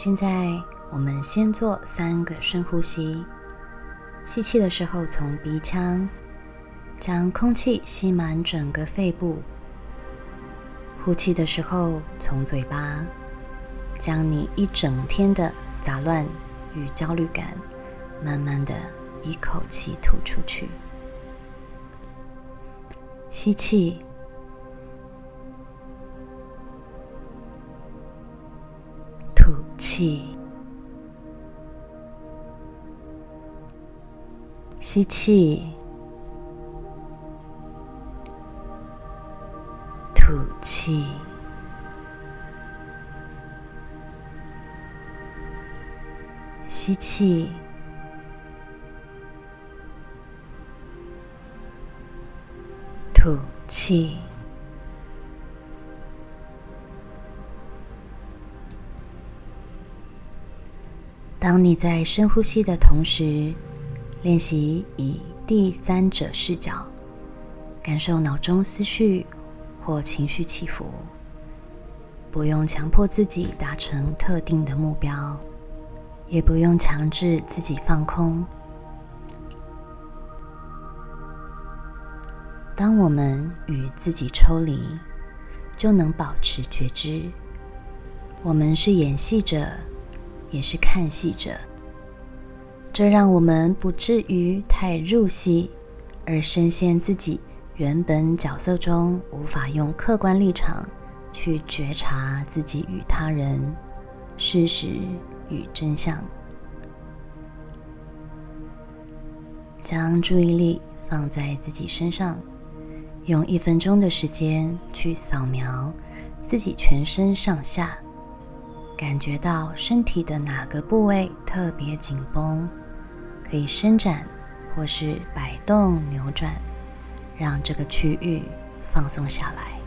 现在我们先做三个深呼吸。吸气的时候，从鼻腔将空气吸满整个肺部；呼气的时候，从嘴巴将你一整天的杂乱与焦虑感，慢慢的一口气吐出去。吸气。气，吸气，吐气，吸气，吐气。当你在深呼吸的同时，练习以第三者视角感受脑中思绪或情绪起伏，不用强迫自己达成特定的目标，也不用强制自己放空。当我们与自己抽离，就能保持觉知。我们是演戏者。也是看戏者，这让我们不至于太入戏，而深陷自己原本角色中，无法用客观立场去觉察自己与他人、事实与真相。将注意力放在自己身上，用一分钟的时间去扫描自己全身上下。感觉到身体的哪个部位特别紧绷，可以伸展或是摆动扭转，让这个区域放松下来。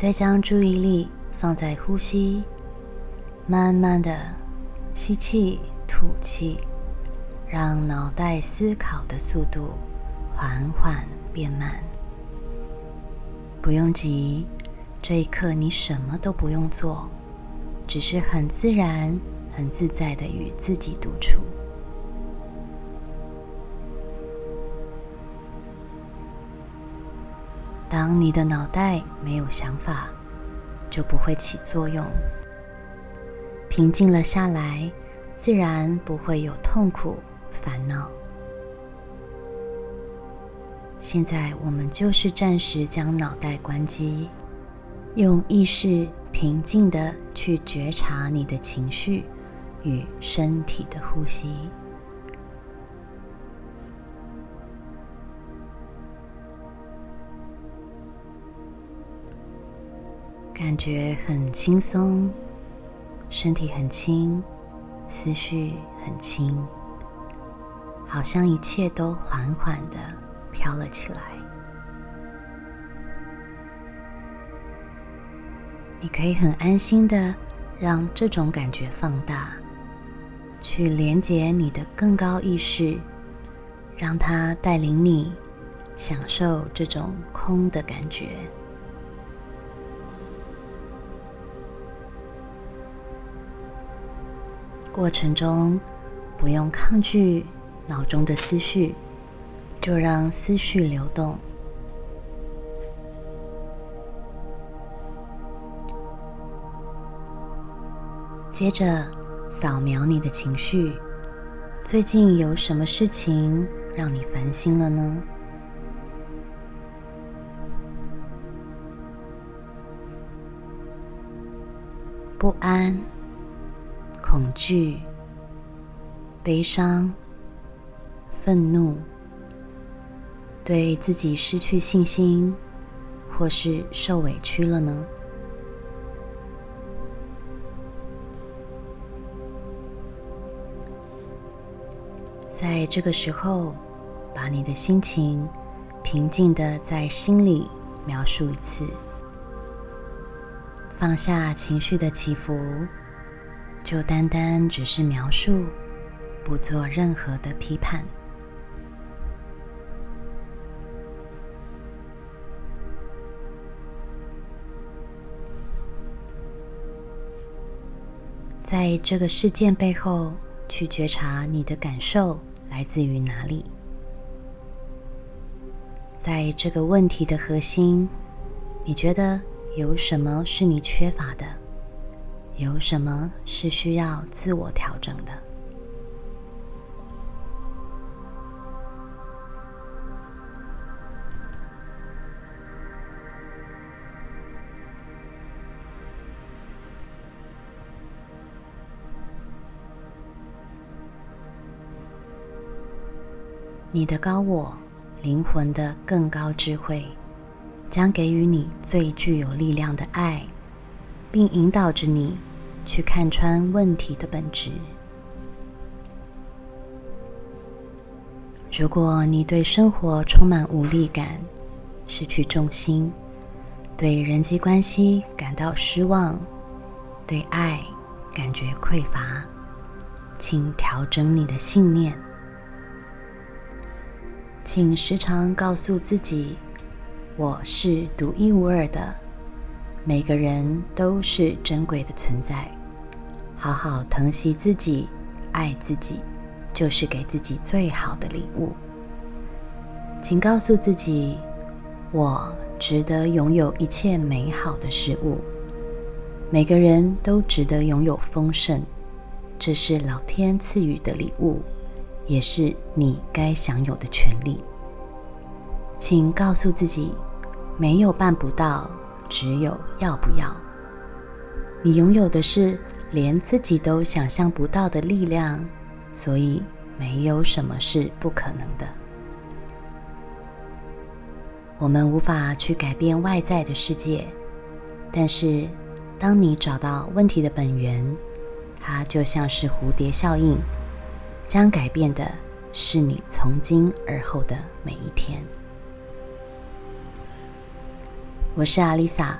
再将注意力放在呼吸，慢慢的吸气、吐气，让脑袋思考的速度缓缓变慢。不用急，这一刻你什么都不用做，只是很自然、很自在的与自己独处。当你的脑袋没有想法，就不会起作用。平静了下来，自然不会有痛苦、烦恼。现在我们就是暂时将脑袋关机，用意识平静的去觉察你的情绪与身体的呼吸。感觉很轻松，身体很轻，思绪很轻，好像一切都缓缓的飘了起来。你可以很安心的让这种感觉放大，去连接你的更高意识，让它带领你享受这种空的感觉。过程中不用抗拒脑中的思绪，就让思绪流动。接着扫描你的情绪，最近有什么事情让你烦心了呢？不安。恐惧、悲伤、愤怒，对自己失去信心，或是受委屈了呢？在这个时候，把你的心情平静的在心里描述一次，放下情绪的起伏，就单单只是描述，不做任何的批判。在这个事件背后，去觉察你的感受。来自于哪里？在这个问题的核心，你觉得有什么是你缺乏的？有什么是需要自我调整的？你的高我灵魂的更高智慧，将给予你最具有力量的爱，并引导着你去看穿问题的本质。如果你对生活充满无力感，失去重心，对人际关系感到失望，对爱感觉匮乏，请调整你的信念。请时常告诉自己：“我是独一无二的，每个人都是珍贵的存在。好好疼惜自己，爱自己，就是给自己最好的礼物。”请告诉自己：“我值得拥有一切美好的事物。每个人都值得拥有丰盛，这是老天赐予的礼物。”也是你该享有的权利。请告诉自己，没有办不到，只有要不要。你拥有的是连自己都想象不到的力量，所以没有什么是不可能的。我们无法去改变外在的世界，但是当你找到问题的本源，它就像是蝴蝶效应。将改变的是你从今而后的每一天。我是阿丽萨，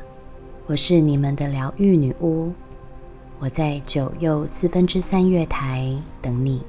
我是你们的疗愈女巫，我在九又四分之三月台等你。